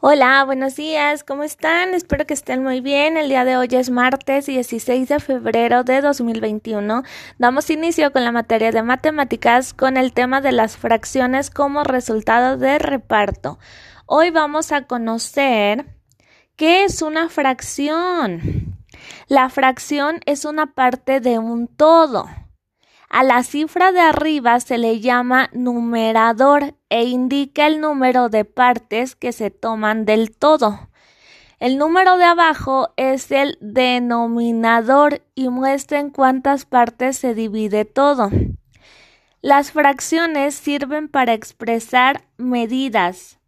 Hola, buenos días, ¿cómo están? Espero que estén muy bien. El día de hoy es martes 16 de febrero de 2021. Damos inicio con la materia de matemáticas con el tema de las fracciones como resultado de reparto. Hoy vamos a conocer qué es una fracción. La fracción es una parte de un todo. A la cifra de arriba se le llama numerador e indica el número de partes que se toman del todo. El número de abajo es el denominador y muestra en cuántas partes se divide todo. Las fracciones sirven para expresar medidas.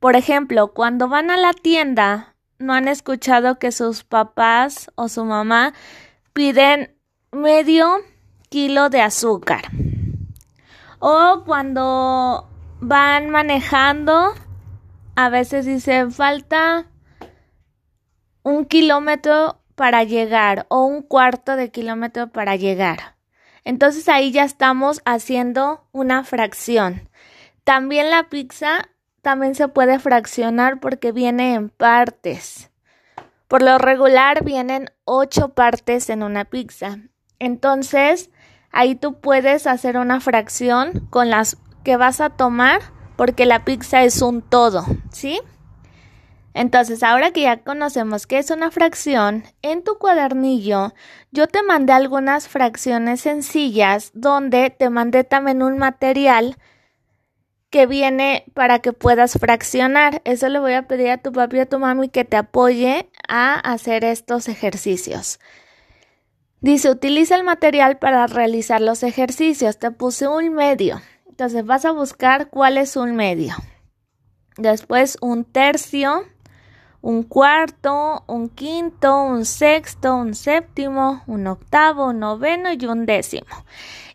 Por ejemplo, cuando van a la tienda, no han escuchado que sus papás o su mamá piden medio kilo de azúcar. O cuando van manejando, a veces dice falta un kilómetro para llegar o un cuarto de kilómetro para llegar. Entonces ahí ya estamos haciendo una fracción. También la pizza también se puede fraccionar porque viene en partes. Por lo regular vienen ocho partes en una pizza. Entonces, Ahí tú puedes hacer una fracción con las que vas a tomar porque la pizza es un todo, ¿sí? Entonces, ahora que ya conocemos qué es una fracción, en tu cuadernillo yo te mandé algunas fracciones sencillas donde te mandé también un material que viene para que puedas fraccionar. Eso le voy a pedir a tu papi y a tu mami que te apoye a hacer estos ejercicios. Dice, utiliza el material para realizar los ejercicios. Te puse un medio. Entonces vas a buscar cuál es un medio. Después un tercio, un cuarto, un quinto, un sexto, un séptimo, un octavo, un noveno y un décimo.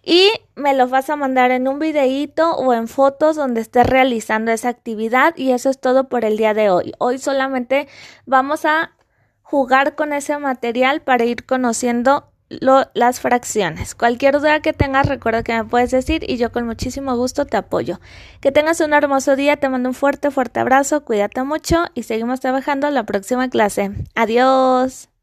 Y me los vas a mandar en un videíto o en fotos donde estés realizando esa actividad y eso es todo por el día de hoy. Hoy solamente vamos a jugar con ese material para ir conociendo las fracciones. Cualquier duda que tengas, recuerda que me puedes decir y yo con muchísimo gusto te apoyo. Que tengas un hermoso día, te mando un fuerte, fuerte abrazo, cuídate mucho y seguimos trabajando en la próxima clase. Adiós.